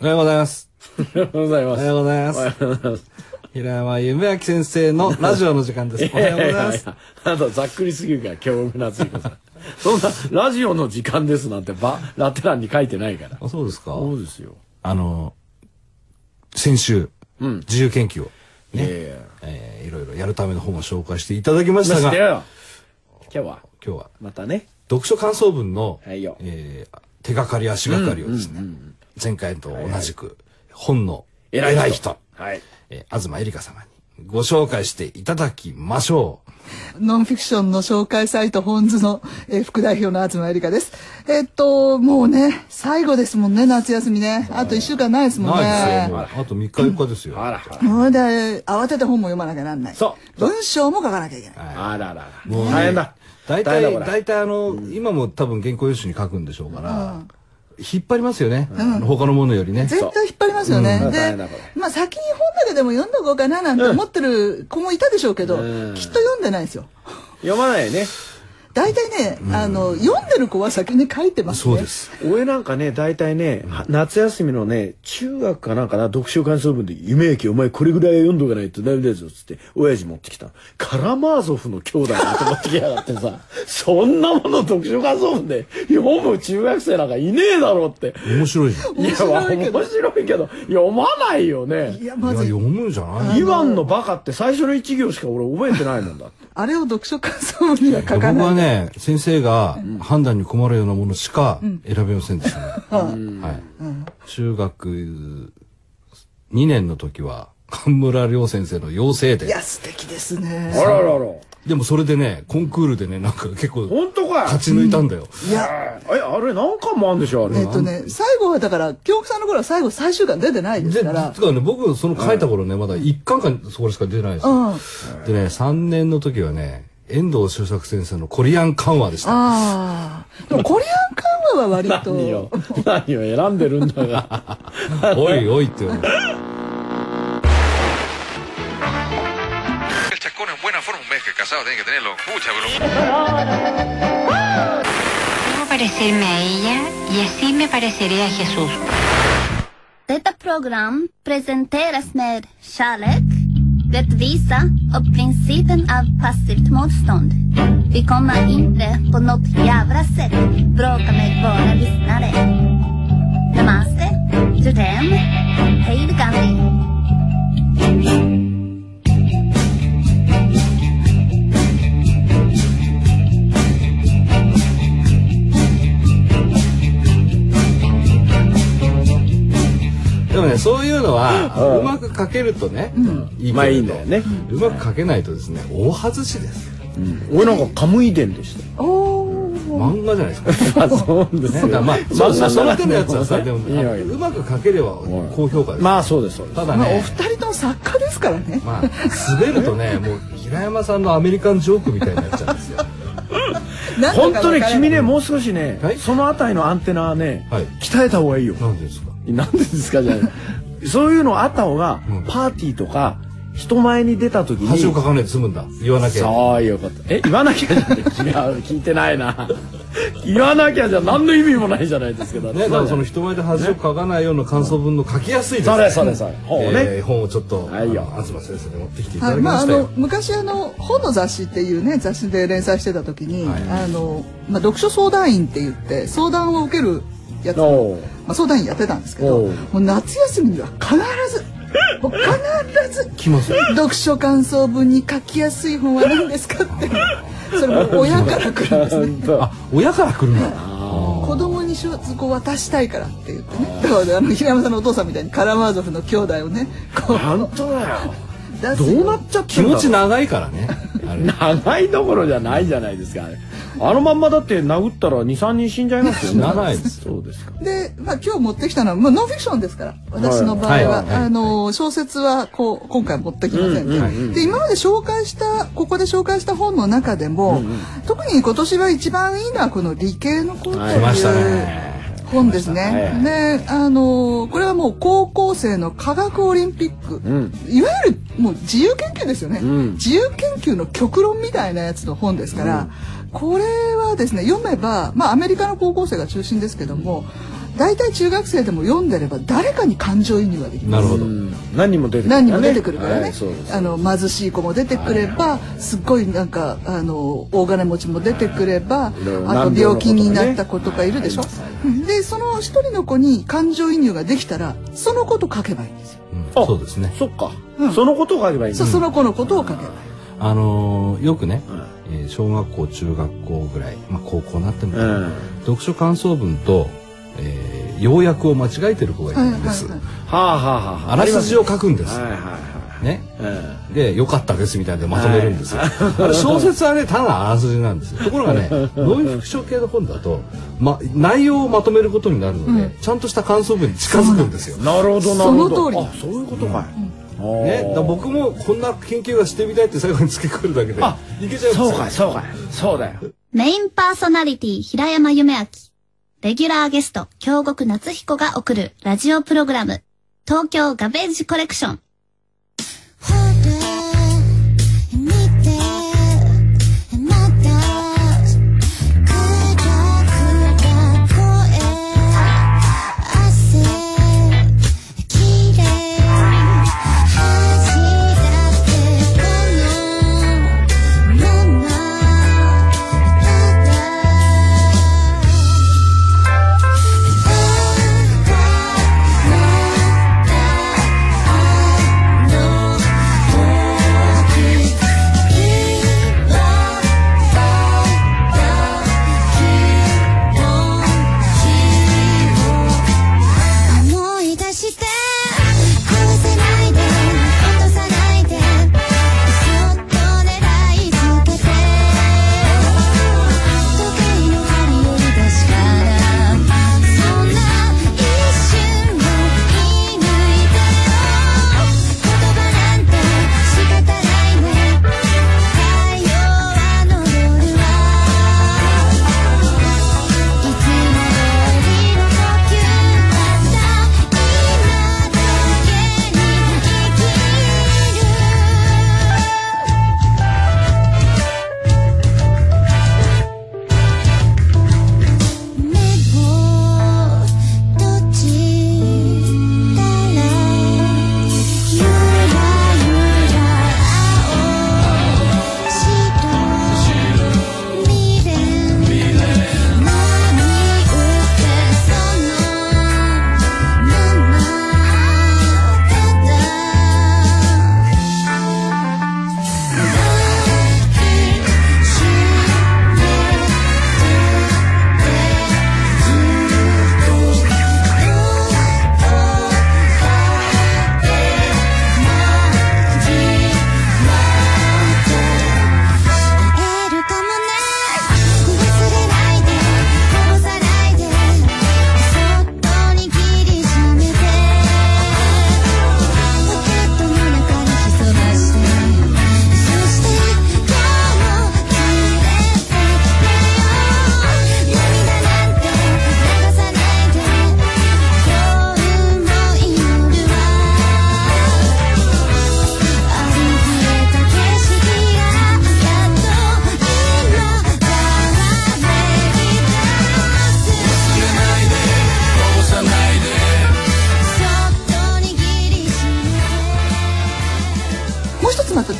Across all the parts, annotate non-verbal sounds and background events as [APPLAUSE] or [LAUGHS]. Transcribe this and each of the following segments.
おはようございます。おはようございます。おはようございますおはようございます。平山夢明先生のラジオの時間です。おはようございます。やややあなたざっくりすぎるから、今日夏彦さん。そんな、ラジオの時間ですなんてば、ラテ欄に書いてないから。あ、そうですかそうですよ。あの、先週、うん自由研究を、ねえ。えーいろいろやるための本を紹介していただきましたが、今日は、日はまたね。読書感想文の、はいよえー手がかり足がかりをですね、前回と同じく、本の偉い人偉い人、はい。えー東えりか様にご紹介していただきましょう。ノンフィクションの紹介サイト本図の、えー副代表の東えりかです。えっと、もうね、最後ですもんね、夏休みね。あと一週間ないですもんないですよ、ね。もう。あと3日4日ですよ。あらあら。もうで、慌てて本も読まなきゃなんない。そう文章も書かなきゃいけない。あららら。もうね大変だ。大体、大体あの、今も多分原稿用紙に書くんでしょうから、引っ張りますよね。他のものよりね。絶対引っ張りますよね。うん大でまあ先に本だけでも読んどこうかななんて思ってる子もいたでしょうけど、うんきっと読んでないですよ。読まないね。大体ね、あの、読んでる子は先に書いてますね。そうで。す。俺なんかね、大体ね、は夏休みのね、中学かなんかな、読書感想文で、夢駅お前これぐらい読んどかないとダメだぞ、つって、親父持ってきたの。カラマーゾフの兄弟だと思ってきやがってさ、[LAUGHS] そんなもの読書感想文で読む中学生なんかいねえだろって。面白いじゃん。いいや、面白いけど、読まないよねい。や、や、まず、読むんじゃないイワンのバカって最初の一行しか俺覚えてないもんだって。あれを読書感想文には書か僕ない。はね、先生が判断に困るようなものしか選べませんでしたね。[LAUGHS] はい。中学2年の時は、神村良先生の養成で。いや、素敵ですね。あららら。でもそれでね、コンクールでね、なんか結構本当かよ。勝ち抜いたんだよ。いや、え、あれ何巻もあるんでしょあれ。えっとね、最後はだから、京極さんの頃は最後最終巻出てないですで、から。実はね、僕、その書いた頃ね、まだ1巻かそこしか出てないですよ。うん。あでね、3年の時はね、遠藤周作先生のコリアン緩和でした。あ。でもコリアン緩和は割と。何を、何を選んでるんだが。[LAUGHS] おいおいって言われ mes que casado tiene que tenerlo. Pucha. Debo parecerme a ella y así me pareceré a Jesús. Detta program presenteras med kärlek, rättvisa och principen av passivt motstånd. Vi kommer inte på något jävla sätt bråka med våra lyssnare. Namaste, Judem, hej Gandhi. でもね、そういうのは、うまく書けるとね、いいまあいいんだよね。うまく書けないとですね、大外しです。俺なんかカムイ伝でした。漫画じゃないですか。[LAUGHS] あ、そうですね、だからまあ、その手のやつはさ、ねでも、うまく書ければ高評価です。まあそうです、そうです。まあ、おただね、二人とも作家ですからね。まあ、滑るとね、もう、平山さんのアメリカンジョークみたいになっちゃうんですよ。本当ね、わからない君ね、もう少しねはい、そのあたりのアンテナはねはい、鍛えた方がいいよ。なんでですか？なんでですかじゃない。[LAUGHS] そういうのあった方がうん、パーティーとか、人前に出た時に。恥をかかないで済むんだ。言わなきゃ。そうよかった。え、言わなきゃじゃな [LAUGHS] 聞いてないな。言わなきゃじゃ何の意味もないじゃないですけどね、だからその人前で恥をかかないような感想文の書きやすいですね。えー本をちょっと、はいよ東先生に持ってきていただきましたよ。あの昔あの本の雑誌っていうね雑誌で連載してた時に、はいあのまあ、読書相談員って言って相談を受けるやつ、まあ、相談員やってたんですけどもう夏休みには必ず [LAUGHS] もう必ず来ますよ。読書感想文に書きやすい本は何ですかって [LAUGHS] それも親から来るんですねあ、親から来るんだ。子供に書こう渡したいからって言ってねだからあの平山さんのお父さんみたいにカラマーゾフの兄弟をねこう本当だよ。出すどうなっちゃって気んだろう。持ち長いからね。長いどころじゃないじゃないですか。あのまんまだって殴ったら2、3人死んじゃいますよね。死なないです。そうですか。で、まあ、今日持ってきたのは、まあ、ノンフィクションですから。私の場合は、はい。はい。はい。あの小説はこう今回持ってきませんで,、うんうんうんで今まで紹介したここで紹介した本の中でも、特に今年は一番いいのはこの理系の子とはい。来ましたいうね。本ですね。はい。はいであのこれはもう高校生の科学オリンピック、ん。いわゆるもう自由研究ですよね、ん。自由研究の極論みたいなやつの本ですから、これはですね読めば、まあ、アメリカの高校生が中心ですけども大体中学生でも読んでれば誰かに感情移入ができるなるほど。うん。何人も出てくる。何人も出てくるからね、はいそうですあの貧しい子も出てくれば、すっごいなんかあの大金持ちも出てくればあと難病気になった子とかいるでしょ、うん。でその一人の子に感情移入ができたらそのこと書けばいいんですよ、うん。そうですね。そっか、うん。そのことを書けばいいんだ。そうその子のことを書けばいい。あのーよくね、うんえー小学校中学校ぐらい、まあ、高校になっても、うん。読書感想文と、えー要約を間違えてる子がいるんです、はいはいはあはあはあはあ。らすじを書くんです、はいはいはい。ねうんで良かったですみたいなでまとめるんですよ、あれ小説はねただあらすじなんですよ。[LAUGHS] ところがねノンフィクション系の本だと、ま、内容をまとめることになるので、ちゃんとした感想文に近づくんですよ。なるほどなるほど。その通り。あそういうことかい、ね、だ僕もこんな研究がしてみたいって最後に付け加えるだけであいけちゃうそうかいそうかい。そうだよ。メインパーソナリティ平山夢明。レギュラーゲスト京極夏彦が送るラジオプログラム東京ガベージコレクション。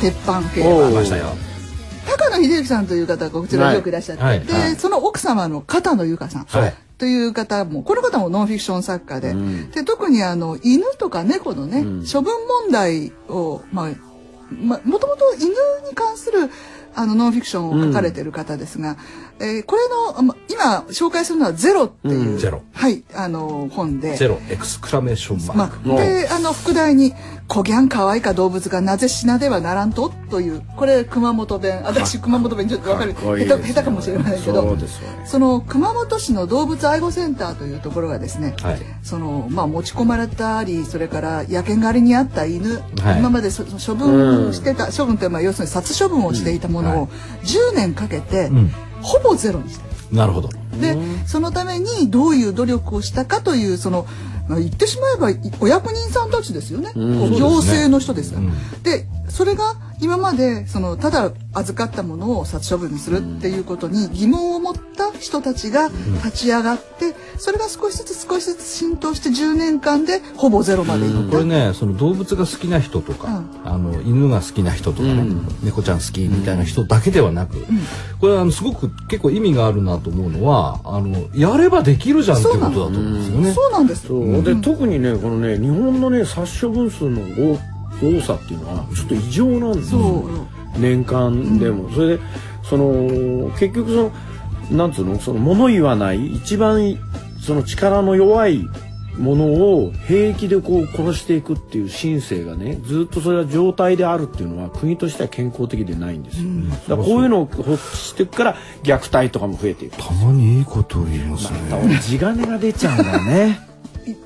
鉄板系おうましたよ。高野秀之さんという方がこちらによくいらっしゃって、はい。はい。でその奥様の片野由香さん、はい。という方もこの方もノンフィクション作家で,、で特にあの犬とか猫のね、処分問題を、まあまもともと犬に関するあのノンフィクションを書かれてる方ですが、えーこれのま今紹介するのは「ゼロ」っていう、うんゼロ。はいあの本で。ゼロエクスクラメーションマーク、まあ、であの副題に「コギャン可愛いか動物がなぜ死なではならんと」というこれ熊本弁。私熊本弁ちょっとわかる。かっこいい下手下手かもしれませんけど。そうですよね。その熊本市の動物愛護センターというところがですね、はい。そのまあ、持ち込まれたりそれから野犬狩りにあった犬、はい。今までそ処分してた、処分というのは要するに殺処分をしていたものを10年かけて、んほぼゼロにした。なるほど。でそのためにどういう努力をしたかというその、まあ、言ってしまえばいお役人さんたちですよね、こう行政の人ですから。でそれが今までそのただ預かったものを殺処分にするっていうことに疑問を持った人たちが立ち上がってそれが少しずつ少しずつ浸透して10年間でほぼゼロまでいったこれねその動物が好きな人とか、あの犬が好きな人とかね、猫ちゃん好きみたいな人だけではなく、これはあのすごく結構意味があるなと思うのはあのやればできるじゃんっていうことだと思うんですよね。そうなんです。で特にねこのね日本のね殺処分数の多多さっていうのはちょっと異常なんですよ年間でも、それでその結局そのなんつうの？その物言わない一番その力の弱いものを平気でこう殺していくっていう神性がねずっとそれは状態であるっていうのは国としては健康的でないんですよ、だからこういうのを放置していくから虐待とかも増えていく。たまにいいことを言いますね。地金が出ちゃうんだよね。い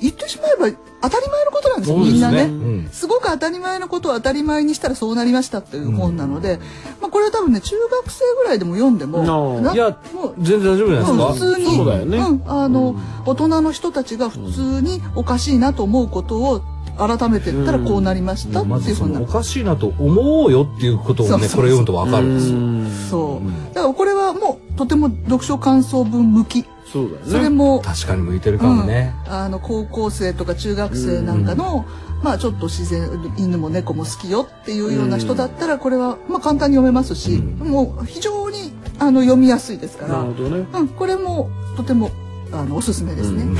言ってしまえば当たり前のことなんですよ、ね。みんなね、うん。すごく当たり前のことを当たり前にしたらそうなりましたっていう本なので、まあこれは多分ね中学生ぐらいでも読んでもああ。ないやもう全然大丈夫じゃないですか？うん普通にそうだよね。ん、あの、大人の人たちが普通におかしいなと思うことを改めて言ったらこうなりましたっていうふうなの。おかしいなと思うよっていうことをねこれ読むとわかるんですよ。そう。だからこれはもうとても読書感想文向きそうだよね。それも確かに向いてるかもね。うん。あの高校生とか中学生なんかの、まあちょっと自然犬も猫も好きよっていうような人だったらこれはまあ簡単に読めますし、もう非常にあの読みやすいですから、なるほどね。うん、これもとてもあのおすすめですね。うん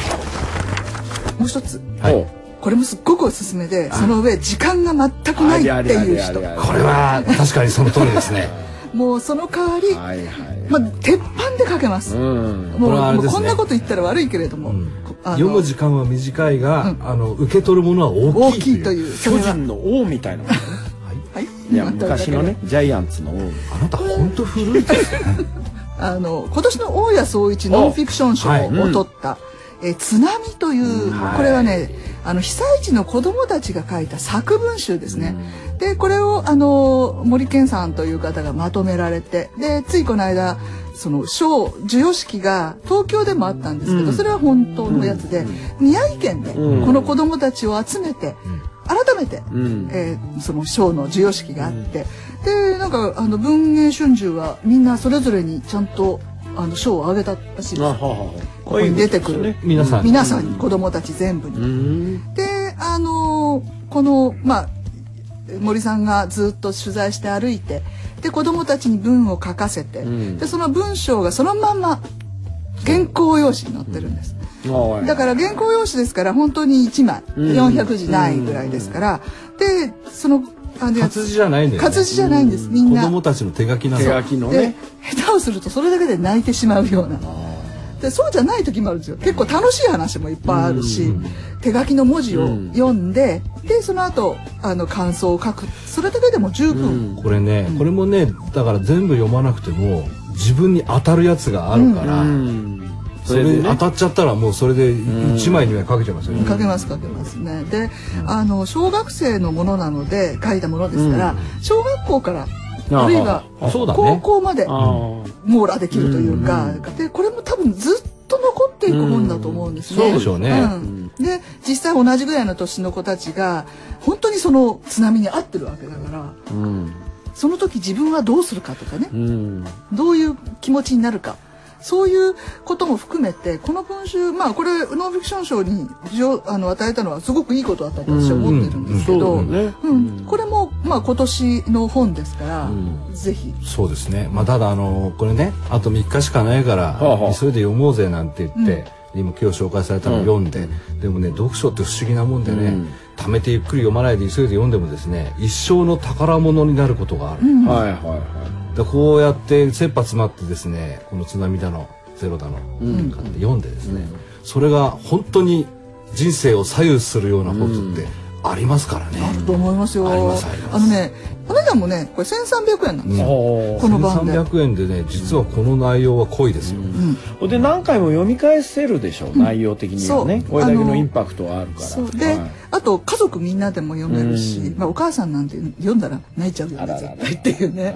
もう一つ。はい。これもすっごくおすすめでその上時間が全くないっていう人。これは確かにその通りですね。もうその代わり、はいはい。まあ、鉄板で書けます。うん。もうこれはあれですね。もうこんなこと言ったら悪いけれども、うん。あの読む時間は短いが、あの受け取るものは大大きいきいというそ巨れは人の王みたいなはい。い。や昔のねジャイアンツの王。あなた本当古いですよね。[LAUGHS] あの今年の大谷総一ノンフィクション賞はいを取った「えー津波」という、これはねあの被災地の子どもたちが書いた作文集ですね。でこれをあの森健さんという方がまとめられてでついこの間その賞授与式が東京でもあったんですけど、それは本当のやつで、宮城県でこの子どもたちを集めて、改めて、ん。えーその賞の授与式があって、でなんかあの文藝春秋はみんなそれぞれにちゃんとあの賞をあげたらしいです。ここに出てくる。皆さん。皆さんに子どもたち全部に。うん。であのーこのまあ森さんがずっと取材して歩いてで子どもたちに文を書かせて、でその文章がそのまま原稿用紙に載ってるんです。だから原稿用紙ですから本当に1枚、400字ないぐらいですから、でそのあの活字じゃないんだよね。活字じゃないんですみん子な。供たちの手書きな手の。で書きのね。下手をするとそれだけで泣いてしまうような。でそうじゃない時もあるんですよ。結構楽しい話もいっぱいあるし、手書きの文字を読んで、でその後あの感想を書く。それだけでも十分、これね、これもねだから全部読まなくても自分に当たるやつがあるから、それに当たっちゃったらもうそれで1枚2枚かけちゃいますよね。書けます書けます。ね。で、あの小学生のものなので書いたものですから、小学校からあるいは高ね。校まで網羅できるというか、でこれも多分ずっと残っていく本だと思うんですね。そうでしょうね。ん。で実際同じぐらいの年の子たちが本当にその津波に遭ってるわけだからうん。その時自分はどうするかとかね、うん。どういう気持ちになるかそういうことも含めてこの文集まあこれノンフィクション賞に上あの与えたのはすごくいいことだったと私は思ってるんですけど、そうだね。うん。これもまあ今年の本ですから、ぜひ。そうですね。まあただあのこれねあと3日しかないからあはあ。急いで読もうぜなんて言って、今今日紹介されたのを読んで、でもね読書って不思議なもんでね、貯めてゆっくり読まないで急いで読んでもですね一生の宝物になることがある。はいはいはでこうやって切羽詰まってですねこの津波だのゼロだの、買って読んでですね、それが本当に人生を左右するようなことってありますからね。と思いますよ。ありますあります。のね、お値段もね、これ1300円なんですよ。いこの版で。300円でね実はこの内容は濃いですよ。ほん。で何回も読み返せるでしょ内容的にはね。これだけあののインパクトはあるから。で、はい。あと家族みんなでも読めるし、うん。まあお母さんなんて読んだら泣いちゃうよね絶対っていうね。